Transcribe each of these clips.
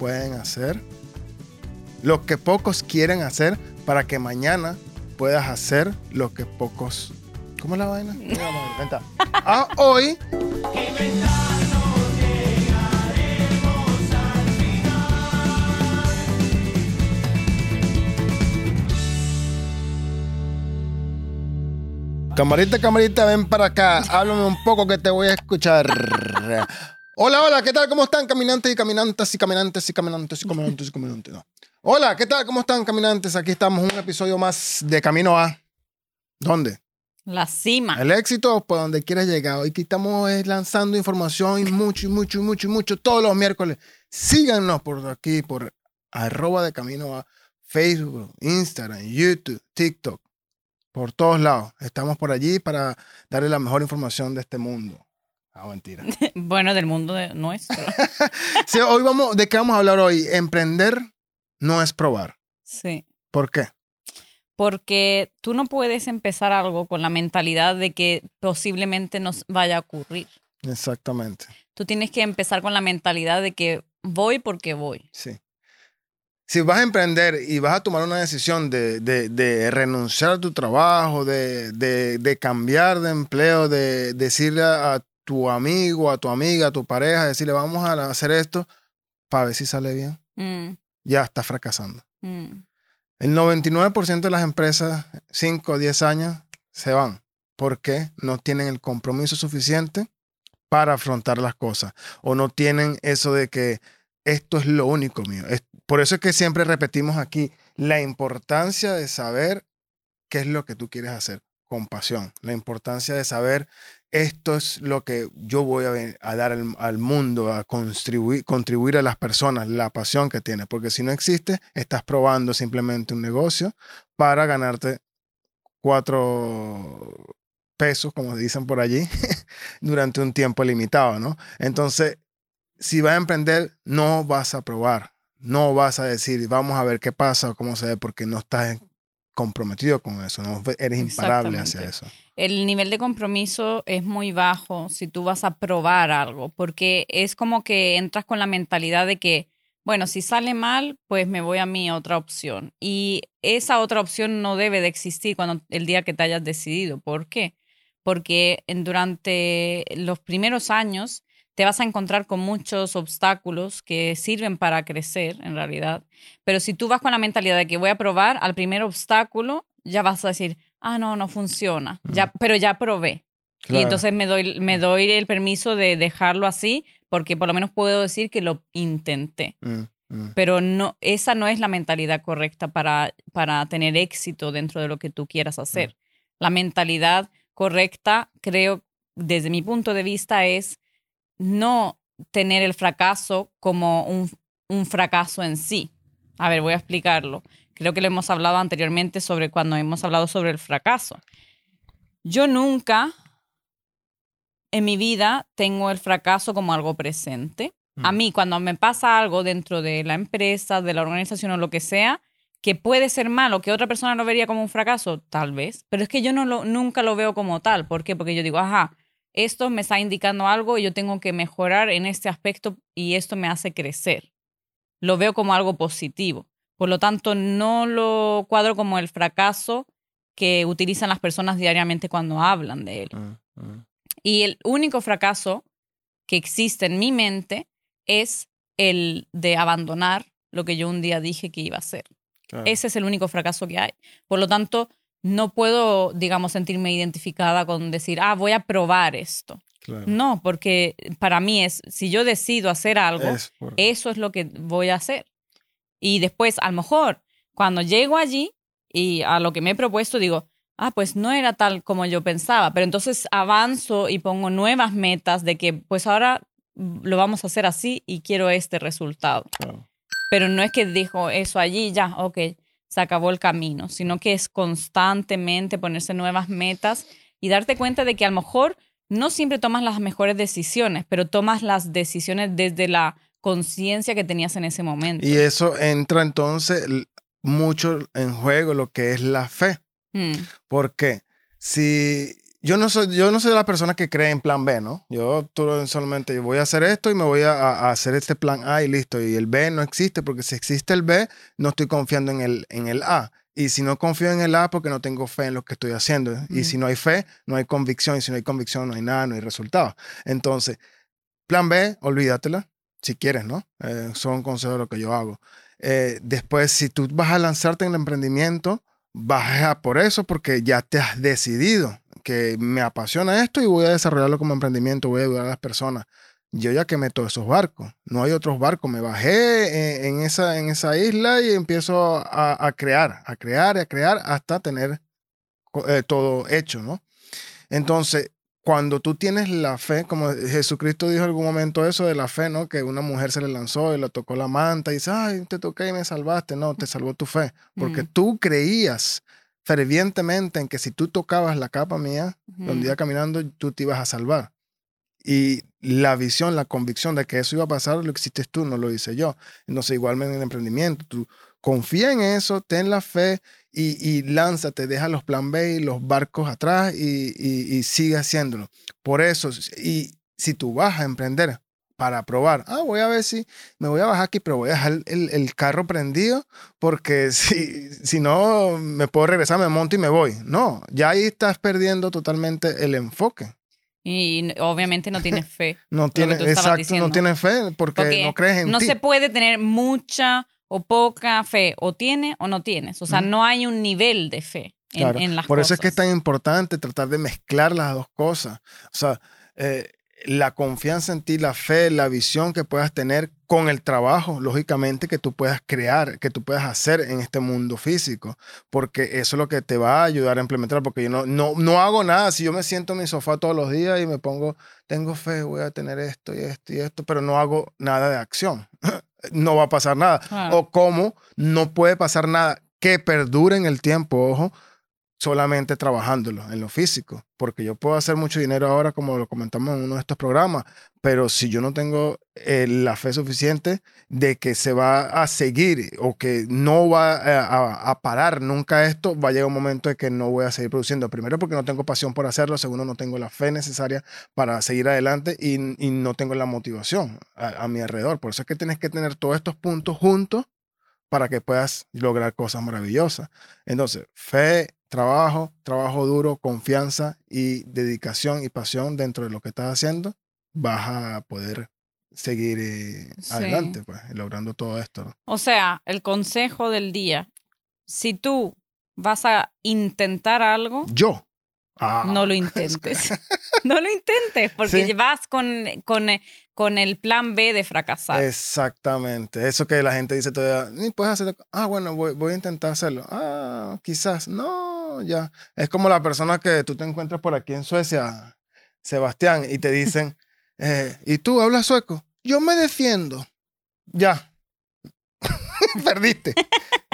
pueden hacer, lo que pocos quieren hacer para que mañana puedas hacer lo que pocos... ¿Cómo es la vaina? Venta. Ah, hoy... Camarita, camarita, ven para acá. Háblame un poco que te voy a escuchar. Hola, hola, ¿qué tal? ¿Cómo están caminantes y caminantes y caminantes y caminantes y caminantes y caminantes? No. Hola, ¿qué tal? ¿Cómo están caminantes? Aquí estamos un episodio más de Camino a... ¿Dónde? La cima. El éxito, por donde quieras llegar. Hoy que estamos lanzando información y mucho, y mucho, y mucho, y mucho, todos los miércoles. Síganos por aquí, por arroba de Camino a Facebook, Instagram, YouTube, TikTok por todos lados. Estamos por allí para darle la mejor información de este mundo. Ah, mentira. bueno, del mundo nuestro. sí, hoy vamos, ¿de qué vamos a hablar hoy? Emprender no es probar. Sí. ¿Por qué? Porque tú no puedes empezar algo con la mentalidad de que posiblemente nos vaya a ocurrir. Exactamente. Tú tienes que empezar con la mentalidad de que voy porque voy. Sí si vas a emprender y vas a tomar una decisión de, renunciar a tu trabajo, de, cambiar de empleo, de decirle a, tu amigo, a tu amiga, a tu pareja, decirle vamos a hacer esto para ver si sale bien, mm. ya estás fracasando. Mm. El 99% de las empresas, 5 o 10 años, se van porque no tienen el compromiso suficiente para afrontar las cosas o no tienen eso de que esto es lo único mío. por eso es que siempre repetimos aquí la importancia de saber qué es lo que tú quieres hacer con pasión. La importancia de saber esto es lo que yo voy a, dar al, mundo, a contribuir, contribuir a las personas, la pasión que tienes. Porque si no existe, estás probando simplemente un negocio para ganarte cuatro pesos, como dicen por allí, durante un tiempo limitado, ¿no? Entonces, si vas a emprender, no vas a probar, no vas a decir, vamos a ver qué pasa o cómo se ve, porque no estás comprometido con eso, no eres imparable hacia eso. El nivel de compromiso es muy bajo si tú vas a probar algo, porque es como que entras con la mentalidad de que, bueno, si sale mal, pues me voy a mi otra opción. Y esa otra opción no debe de existir cuando el día que te hayas decidido. ¿Por qué? Porque durante los primeros años te vas a encontrar con muchos obstáculos que sirven para crecer en realidad. Pero si tú vas con la mentalidad de que voy a probar al primer obstáculo, ya vas a decir, ah, no, no funciona, ya, pero ya probé. Y entonces me doy, me doy el permiso de dejarlo así porque por lo menos puedo decir que lo intenté. Mm, mm. Pero no, esa no es la mentalidad correcta para, para tener éxito dentro de lo que tú quieras hacer. La mentalidad correcta, creo, desde mi punto de vista, es no tener el fracaso como un, fracaso en sí. A ver, voy a explicarlo. Creo que lo hemos hablado anteriormente sobre cuando hemos hablado sobre el fracaso. Yo nunca en mi vida tengo el fracaso como algo presente. A mm. mí, cuando me pasa algo dentro de la empresa, de la organización o lo que sea, que puede ser malo, que otra persona lo vería como un fracaso, tal vez, pero es que yo no lo, nunca lo veo como tal. ¿Por qué? Porque yo digo, ajá, esto me está indicando algo y yo tengo que mejorar en este aspecto y esto me hace crecer. Lo veo como algo positivo. Por lo tanto, no lo cuadro como el fracaso que utilizan las personas diariamente cuando hablan de él. Mm, mm. Y el único fracaso que existe en mi mente es el de abandonar lo que yo un día dije que iba a hacer. Ese es el único fracaso que hay. Por lo tanto, no puedo, digamos, sentirme identificada con decir, ah, voy a probar esto. No, porque para mí es, si yo decido hacer algo, eso es lo que voy a hacer. Y después, a lo mejor, cuando llego allí y a lo que me he propuesto, digo, ah, pues no era tal como yo pensaba, pero entonces avanzo y pongo nuevas metas de que, pues ahora lo vamos a hacer así y quiero este resultado. Pero no es que dijo eso allí, ya, ok, se acabó el camino, sino que es constantemente ponerse nuevas metas y darte cuenta de que a lo mejor no siempre tomas las mejores decisiones, pero tomas las decisiones desde la conciencia que tenías en ese momento. Y eso entra entonces mucho en juego lo que es la fe. Mm. Porque si yo no soy, yo no soy de las personas que creen en plan B, ¿no? Yo tú solamente voy a hacer esto y me voy a, a, hacer este plan A y listo. Y el B no existe porque si existe el B, no estoy confiando en el, en el A. Y si no confío en el A, porque no tengo fe en lo que estoy haciendo. Y si no hay fe, no hay convicción. Y si no hay convicción, no hay nada, no hay resultado. Entonces, plan B, olvídatela, si quieres, ¿no? Eh, son consejos de lo que yo hago. Eh, después, si tú vas a lanzarte en el emprendimiento, vas a por eso porque ya te has decidido que me apasiona esto y voy a desarrollarlo como emprendimiento, voy a ayudar a las personas. Yo ya quemé todos esos barcos, no hay otros barcos, me bajé en, esa, en esa isla y empiezo a, crear, a crear y a crear hasta tener eh, todo hecho, ¿no? Entonces, cuando tú tienes la fe, como Jesucristo dijo en algún momento eso de la fe, ¿no? Que una mujer se le lanzó y le tocó la manta y dice, ay, te toqué y me salvaste. No, te salvó tu fe, porque tú creías fervientemente en que si tú tocabas la capa mía, donde iba caminando, tú te ibas a salvar. Y la visión, la convicción de que eso iba a pasar, lo hiciste tú, no lo hice yo. Entonces, igualmente en el emprendimiento, tú confía en eso, ten la fe y, y lánzate, deja los plan B y los barcos atrás y, y, sigue haciéndolo. Por eso, y si tú vas a emprender, para probar. Ah, voy a ver si me voy a bajar aquí, pero voy a dejar el, carro prendido porque si, si no me puedo regresar, me monto y me voy. No, ya ahí estás perdiendo totalmente el enfoque. Y obviamente no tienes fe. no tienes, exacto, no tienes fe porque, no crees en no ti. No se puede tener mucha o poca fe, o tiene o no tienes. O sea, no hay un nivel de fe en, las cosas. Por eso es que es tan importante tratar de mezclar las dos cosas. O sea, eh, la confianza en ti, la fe, la visión que puedas tener con el trabajo, lógicamente, que tú puedas crear, que tú puedas hacer en este mundo físico, porque eso es lo que te va a ayudar a implementar, porque yo no, no, no hago nada, si yo me siento en mi sofá todos los días y me pongo, tengo fe, voy a tener esto y esto y esto, pero no hago nada de acción, no va a pasar nada. O cómo no puede pasar nada. Que perdure en el tiempo, ojo, solamente trabajándolo en lo físico, porque yo puedo hacer mucho dinero ahora, como lo comentamos en uno de estos programas, pero si yo no tengo eh, la fe suficiente de que se va a seguir o que no va a, parar nunca esto, va a llegar un momento de que no voy a seguir produciendo. Primero porque no tengo pasión por hacerlo, segundo no tengo la fe necesaria para seguir adelante y, no tengo la motivación a, a mi alrededor. Por eso es que tienes que tener todos estos puntos juntos para que puedas lograr cosas maravillosas. Entonces, fe, trabajo, trabajo duro, confianza y dedicación y pasión dentro de lo que estás haciendo, vas a poder seguir eh, adelante, pues, logrando todo esto. O sea, el consejo del día, si tú vas a intentar algo, yo. Ah. No lo intentes. no lo intentes porque vas con, con, eh, con, el plan B de fracasar. Exactamente. Eso que la gente dice todavía, ni puedes hacerlo. Ah, bueno, voy, voy, a intentar hacerlo. Ah, quizás. No, ya. Es como la persona que tú te encuentras por aquí en Suecia, Sebastián, y te dicen, eh, ¿y tú hablas sueco? Yo me defiendo. Ya. Perdiste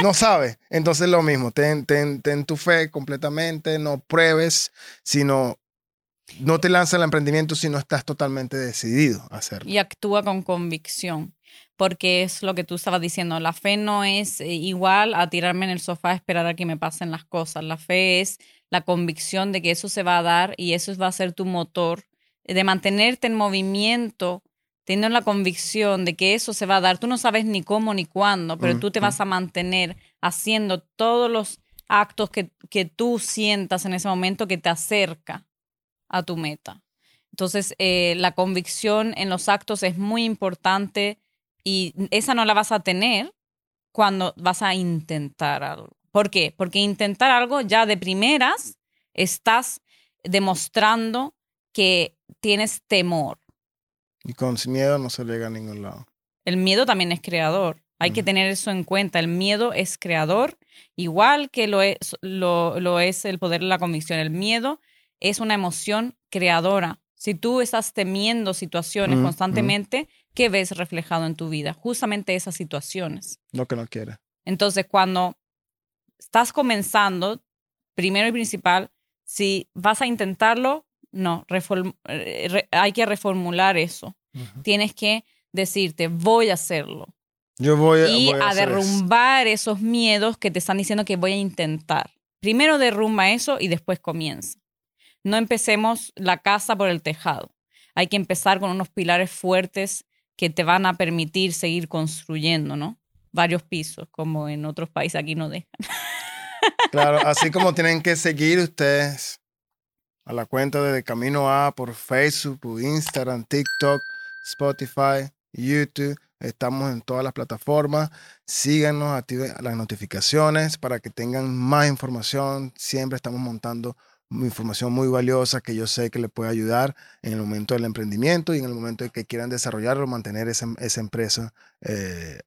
no sabes. Entonces lo mismo, ten, ten, ten, tu fe completamente, no pruebes, sino no te lanzas al emprendimiento si no estás totalmente decidido a hacerlo. Y actúa con convicción, porque es lo que tú estabas diciendo, la fe no es eh, igual a tirarme en el sofá a esperar a que me pasen las cosas, la fe es la convicción de que eso se va a dar y eso va a ser tu motor de mantenerte en movimiento teniendo la convicción de que eso se va a dar. Tú no sabes ni cómo ni cuándo, pero tú te vas a mantener haciendo todos los actos que, que, tú sientas en ese momento que te acerca a tu meta. Entonces, eh, la convicción en los actos es muy importante y esa no la vas a tener cuando vas a intentar algo. ¿Por qué? Porque intentar algo ya de primeras estás demostrando que tienes temor y con miedo no se llega a ningún lado. El miedo también es creador. Hay que tener eso en cuenta. El miedo es creador, igual que lo es, lo, es el poder de la convicción. El miedo es una emoción creadora. Si tú estás temiendo situaciones constantemente, ¿qué ves reflejado en tu vida? Justamente esas situaciones. Lo que no quieres. Entonces, cuando estás comenzando, primero y principal, si vas a intentarlo, no, eh, hay que reformular eso. Tienes que decirte, voy a hacerlo. Yo voy a, y a, derrumbar esos miedos que te están diciendo que voy a intentar. Primero derrumba eso y después comienza. no empecemos la casa por el tejado. Hay que empezar con unos pilares fuertes que te van a permitir seguir construyendo, ¿no? Varios pisos, como en otros países aquí no dejan. Claro, así como tienen que seguir ustedes a la cuenta de Camino A por Facebook, Instagram, TikTok, Spotify, YouTube. Estamos en todas las plataformas. Síganos, activen las notificaciones para que tengan más información. Siempre estamos montando información muy valiosa que yo sé que le puede ayudar en el momento del emprendimiento y en el momento de que quieran desarrollarlo, mantener esa, esa empresa eh,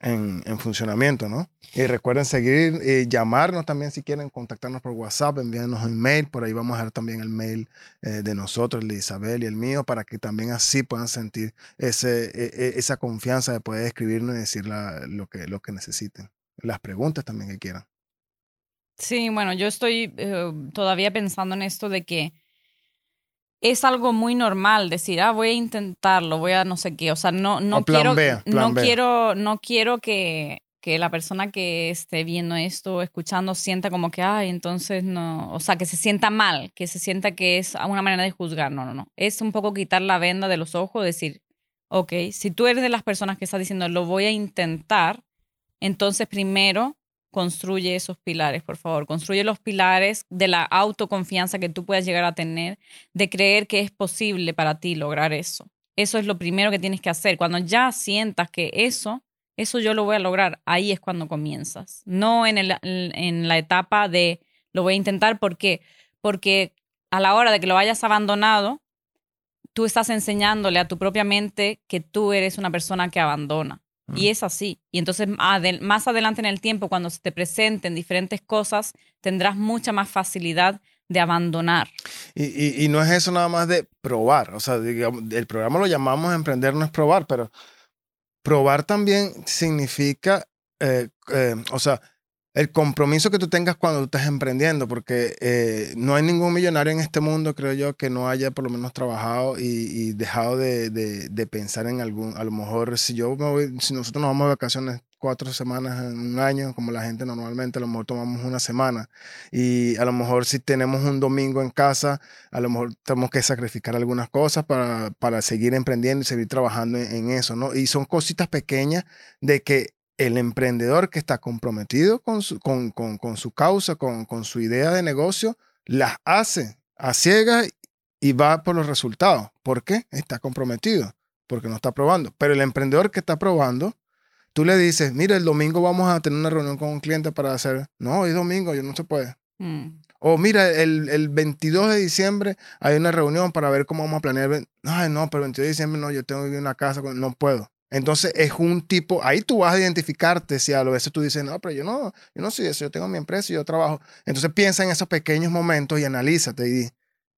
en, en, funcionamiento, ¿no? Y recuerden seguir eh, llamarnos también si quieren, contactarnos por WhatsApp, envíanos un mail, por ahí vamos a dejar también el mail eh, de nosotros, el de Isabel y el mío, para que también así puedan sentir ese, e, e, esa confianza de poder escribirnos y decir lo, que, lo que necesiten, las preguntas también que quieran. Sí, bueno, yo estoy eh, todavía pensando en esto de que es algo muy normal decir, ah, voy a intentarlo, voy a no sé qué. O sea, no, no quiero, no quiero, no quiero que, que la persona que esté viendo esto, escuchando, sienta como que, ay, entonces no, o sea, que se sienta mal, que se sienta que es una manera de juzgar. No, no, no. Es un poco quitar la venda de los ojos, decir, ok, si tú eres de las personas que está diciendo, lo voy a intentar, entonces primero construye esos pilares, por favor. Construye los pilares de la autoconfianza que tú puedas llegar a tener, de creer que es posible para ti lograr eso. Eso es lo primero que tienes que hacer. Cuando ya sientas que eso, eso yo lo voy a lograr, ahí es cuando comienzas. No en, el, en la etapa de lo voy a intentar. ¿Por qué? Porque a la hora de que lo hayas abandonado, tú estás enseñándole a tu propia mente que tú eres una persona que abandona. Y es así. Y entonces más adelante en el tiempo, cuando se te presenten diferentes cosas, tendrás mucha más facilidad de abandonar. Y, y, no es eso nada más de probar. O sea, el programa lo llamamos emprender, no es probar, pero probar también significa, eh, eh, o sea, el compromiso que tú tengas cuando tú estás emprendiendo, porque eh, no hay ningún millonario en este mundo, creo yo, que no haya por lo menos trabajado y, dejado de, de, pensar en algún, a lo mejor si yo me voy, si nosotros nos vamos de vacaciones cuatro semanas en un año, como la gente normalmente, a lo mejor tomamos una semana y a lo mejor si tenemos un domingo en casa, a lo mejor tenemos que sacrificar algunas cosas para, para seguir emprendiendo y seguir trabajando en, en eso, ¿no? Y son cositas pequeñas de que el emprendedor que está comprometido con su, con, con, su causa, con, con, su idea de negocio, las hace a ciegas y va por los resultados. ¿Por qué? Está comprometido, porque no está probando. Pero el emprendedor que está probando, tú le dices, mira, el domingo vamos a tener una reunión con un cliente para hacer, no, hoy domingo, yo no se puede. Mm. O mira, el, el, 22 de diciembre hay una reunión para ver cómo vamos a planear. Ay, no, pero el 22 de diciembre no, yo tengo que ir a una casa, no puedo. Entonces es un tipo, ahí tú vas a identificarte si a lo veces tú dices, no, pero yo no, yo no soy eso, yo tengo mi empresa y yo trabajo. Entonces piensa en esos pequeños momentos y analízate y di,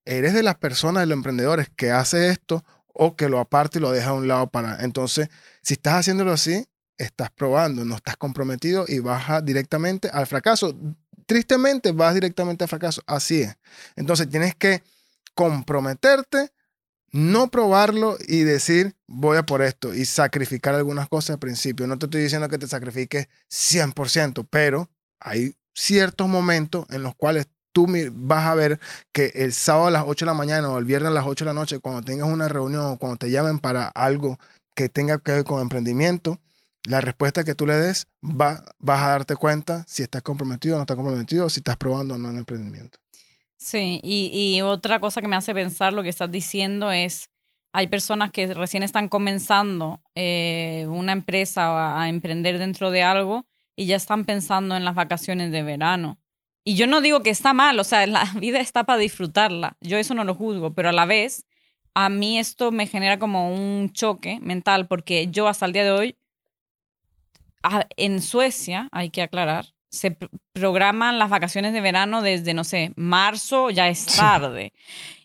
¿eres de las personas, de los emprendedores que hace esto o que lo aparte y lo deja a un lado para... Entonces, si estás haciéndolo así, estás probando, no estás comprometido y vas directamente al fracaso. Tristemente vas directamente al fracaso, así es. Entonces tienes que comprometerte no probarlo y decir, voy a por esto y sacrificar algunas cosas al principio. No te estoy diciendo que te sacrifiques 100%, pero hay ciertos momentos en los cuales tú vas a ver que el sábado a las 8 de la mañana o el viernes a las 8 de la noche, cuando tengas una reunión o cuando te llamen para algo que tenga que ver con emprendimiento, la respuesta que tú le des, va, vas a darte cuenta si estás comprometido o no estás comprometido, si estás probando o no en emprendimiento. Sí, y, otra cosa que me hace pensar lo que estás diciendo es, hay personas que recién están comenzando eh, una empresa a, emprender dentro de algo y ya están pensando en las vacaciones de verano. Y yo no digo que está mal, o sea, la vida está para disfrutarla, yo eso no lo juzgo, pero a la vez a mí esto me genera como un choque mental porque yo hasta el día de hoy, en Suecia, hay que aclarar, se programan las vacaciones de verano desde, no sé, marzo, ya es tarde.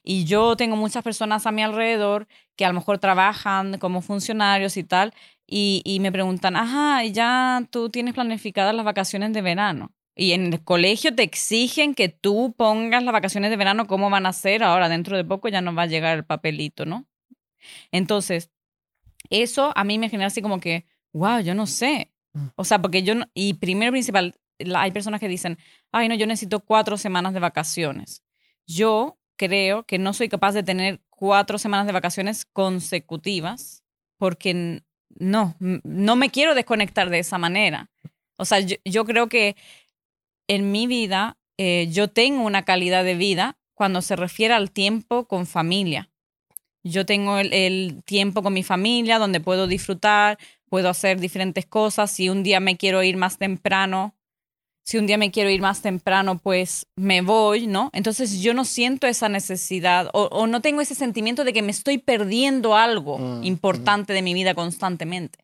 Y yo tengo muchas personas a mi alrededor que a lo mejor trabajan como funcionarios y tal, y, me preguntan, ajá, ya tú tienes planificadas las vacaciones de verano. Y en el colegio te exigen que tú pongas las vacaciones de verano, cómo van a ser. Ahora, dentro de poco ya nos va a llegar el papelito, ¿no? Entonces, eso a mí me genera así como que, wow, yo no sé. Mm. O sea, porque yo, no, y primero principal, hay personas que dicen, ay, no, yo necesito cuatro semanas de vacaciones. yo creo que no soy capaz de tener cuatro semanas de vacaciones consecutivas porque no, no me quiero desconectar de esa manera. O sea, yo, creo que en mi vida eh, yo tengo una calidad de vida cuando se refiere al tiempo con familia. Yo tengo el, tiempo con mi familia donde puedo disfrutar, puedo hacer diferentes cosas. Si un día me quiero ir más temprano, si un día me quiero ir más temprano, pues me voy, ¿no? Entonces yo no siento esa necesidad o, no tengo ese sentimiento de que me estoy perdiendo algo mm, importante de mi vida constantemente.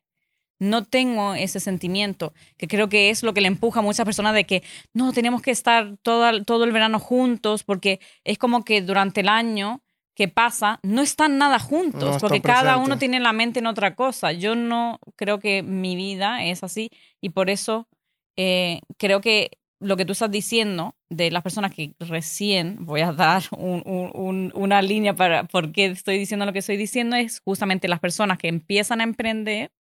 No tengo ese sentimiento, que creo que es lo que le empuja a muchas personas de que no, tenemos que estar todo, todo el verano juntos, porque es como que durante el año que pasa, no están nada juntos, porque cada uno tiene la mente en otra cosa. Yo no creo que mi vida es así y por eso eh, creo que lo que tú estás diciendo de las personas que recién voy a dar una línea para por qué estoy diciendo lo que estoy diciendo es justamente las personas que empiezan a emprender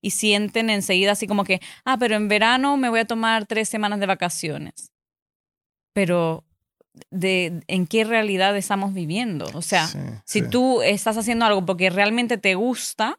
y sienten enseguida así como que, ah, pero en verano me voy a tomar tres semanas de vacaciones. Pero de en qué realidad estamos viviendo. O sea, si tú estás haciendo algo porque realmente te gusta,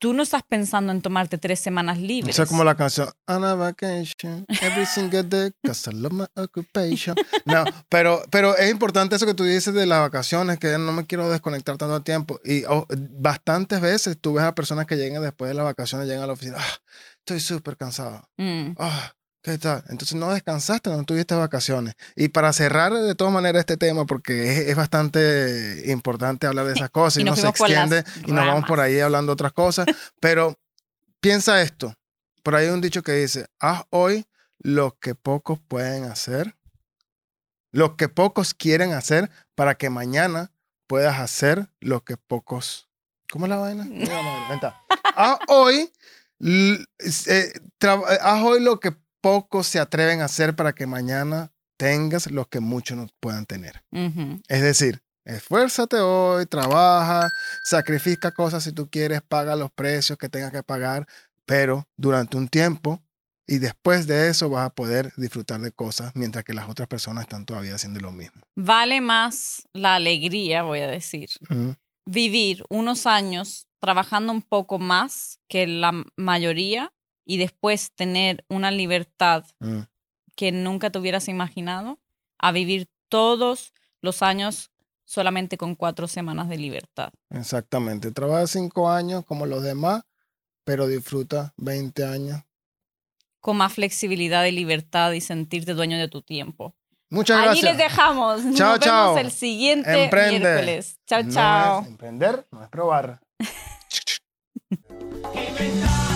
tú no estás pensando en tomarte tres semanas libres. O sea, como la canción On a vacation, every single day, cause I love my occupation. No, pero, pero es importante eso que tú dices de las vacaciones, que no me quiero desconectar tanto tiempo. Y oh, bastantes veces tú ves a personas que llegan después de las vacaciones, llegan a la oficina, ah, estoy súper cansado. Mm. Ah, ¿Qué tal? Entonces no descansaste, no tuviste vacaciones. Y para cerrar de todas maneras este tema, porque es, bastante importante hablar de esas cosas y, no se extiende y nos vamos por ahí hablando otras cosas, pero piensa esto. Por ahí hay un dicho que dice, haz hoy lo que pocos pueden hacer, lo que pocos quieren hacer para que mañana puedas hacer lo que pocos... ¿Cómo es la vaina? haz hoy, eh, haz hoy lo que pocos se atreven a hacer para que mañana tengas lo que muchos no puedan tener. Es decir, esfuérzate hoy, trabaja, sacrifica cosas si tú quieres, paga los precios que tengas que pagar, pero durante un tiempo y después de eso vas a poder disfrutar de cosas mientras que las otras personas están todavía haciendo lo mismo. Vale más la alegría, voy a decir. Vivir unos años trabajando un poco más que la mayoría y después tener una libertad mm. que nunca te hubieras imaginado, a vivir todos los años solamente con cuatro semanas de libertad. Exactamente. Trabaja cinco años como los demás, pero disfruta 20 años. Con más flexibilidad y libertad y sentirte dueño de tu tiempo. Muchas gracias. Ahí les dejamos. Chao, Nos chao. vemos el siguiente miércoles. Chao, chao. emprender no es probar.